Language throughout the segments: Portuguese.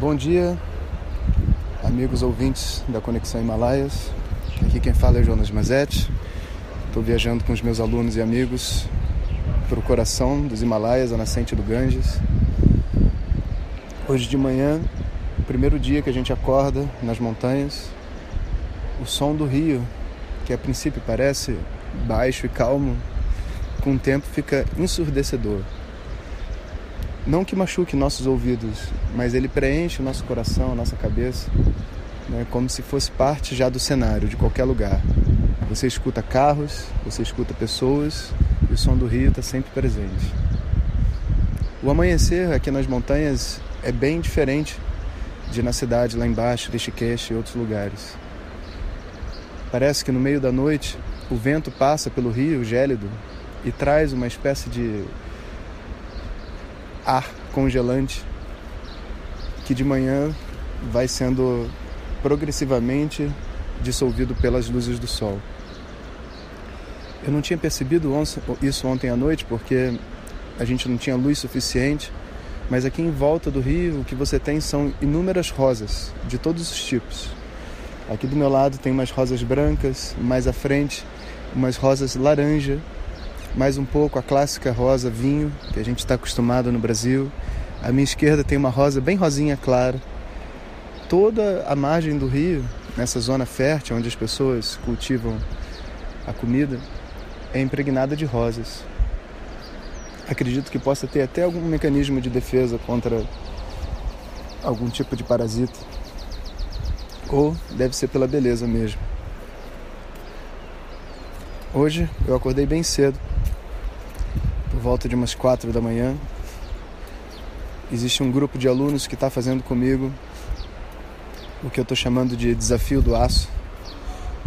Bom dia, amigos ouvintes da Conexão Himalaias. Aqui quem fala é Jonas Mazetti. Estou viajando com os meus alunos e amigos para o coração dos Himalaias, a nascente do Ganges. Hoje de manhã, primeiro dia que a gente acorda nas montanhas, o som do rio, que a princípio parece baixo e calmo, com o tempo fica ensurdecedor. Não que machuque nossos ouvidos, mas ele preenche o nosso coração, a nossa cabeça, né, como se fosse parte já do cenário, de qualquer lugar. Você escuta carros, você escuta pessoas e o som do rio está sempre presente. O amanhecer aqui nas montanhas é bem diferente de na cidade lá embaixo, Rishikesh e outros lugares. Parece que no meio da noite o vento passa pelo rio gélido e traz uma espécie de ar congelante que de manhã vai sendo progressivamente dissolvido pelas luzes do sol. Eu não tinha percebido isso ontem à noite porque a gente não tinha luz suficiente, mas aqui em volta do rio o que você tem são inúmeras rosas de todos os tipos. Aqui do meu lado tem umas rosas brancas, mais à frente umas rosas laranja mais um pouco a clássica rosa vinho, que a gente está acostumado no Brasil. À minha esquerda tem uma rosa bem rosinha clara. Toda a margem do rio, nessa zona fértil onde as pessoas cultivam a comida, é impregnada de rosas. Acredito que possa ter até algum mecanismo de defesa contra algum tipo de parasita. Ou deve ser pela beleza mesmo. Hoje eu acordei bem cedo por volta de umas quatro da manhã. Existe um grupo de alunos que está fazendo comigo o que eu estou chamando de desafio do aço,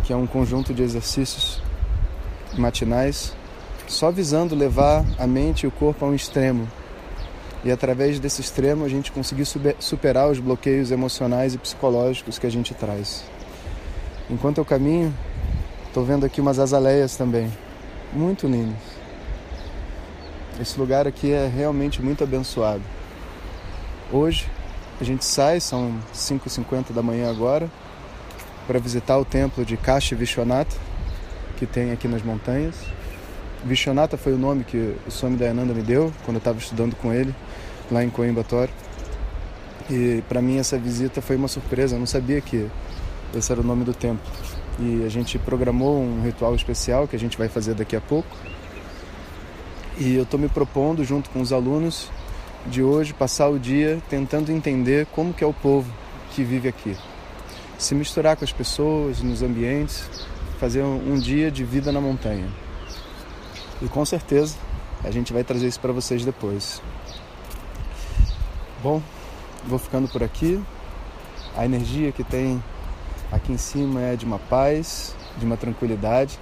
que é um conjunto de exercícios matinais só visando levar a mente e o corpo a um extremo. E através desse extremo a gente conseguir superar os bloqueios emocionais e psicológicos que a gente traz. Enquanto eu caminho, estou vendo aqui umas azaleias também, muito lindas. Esse lugar aqui é realmente muito abençoado. Hoje a gente sai, são 5h50 da manhã agora, para visitar o templo de Kashi Vishwanatha, que tem aqui nas montanhas. Vishwanatha foi o nome que o Swami Dayananda me deu quando eu estava estudando com ele lá em Coimbatore. E para mim essa visita foi uma surpresa, eu não sabia que esse era o nome do templo. E a gente programou um ritual especial que a gente vai fazer daqui a pouco e eu estou me propondo, junto com os alunos de hoje, passar o dia tentando entender como que é o povo que vive aqui. Se misturar com as pessoas, nos ambientes, fazer um, dia de vida na montanha. E com certeza a gente vai trazer isso para vocês depois. Bom, vou ficando por aqui. A energia que tem aqui em cima é de uma paz, de uma tranquilidade.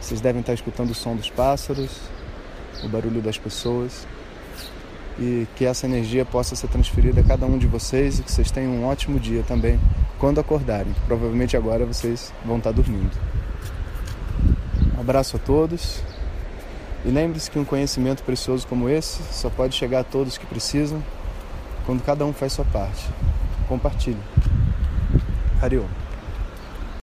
Vocês devem estar escutando o som dos pássaros, o barulho das pessoas e que essa energia possa ser transferida a cada um de vocês e que vocês tenham um ótimo dia também quando acordarem. Provavelmente agora vocês vão estar dormindo. Um abraço a todos e lembre-se que um conhecimento precioso como esse só pode chegar a todos que precisam quando cada um faz sua parte. Compartilhe. Hariom.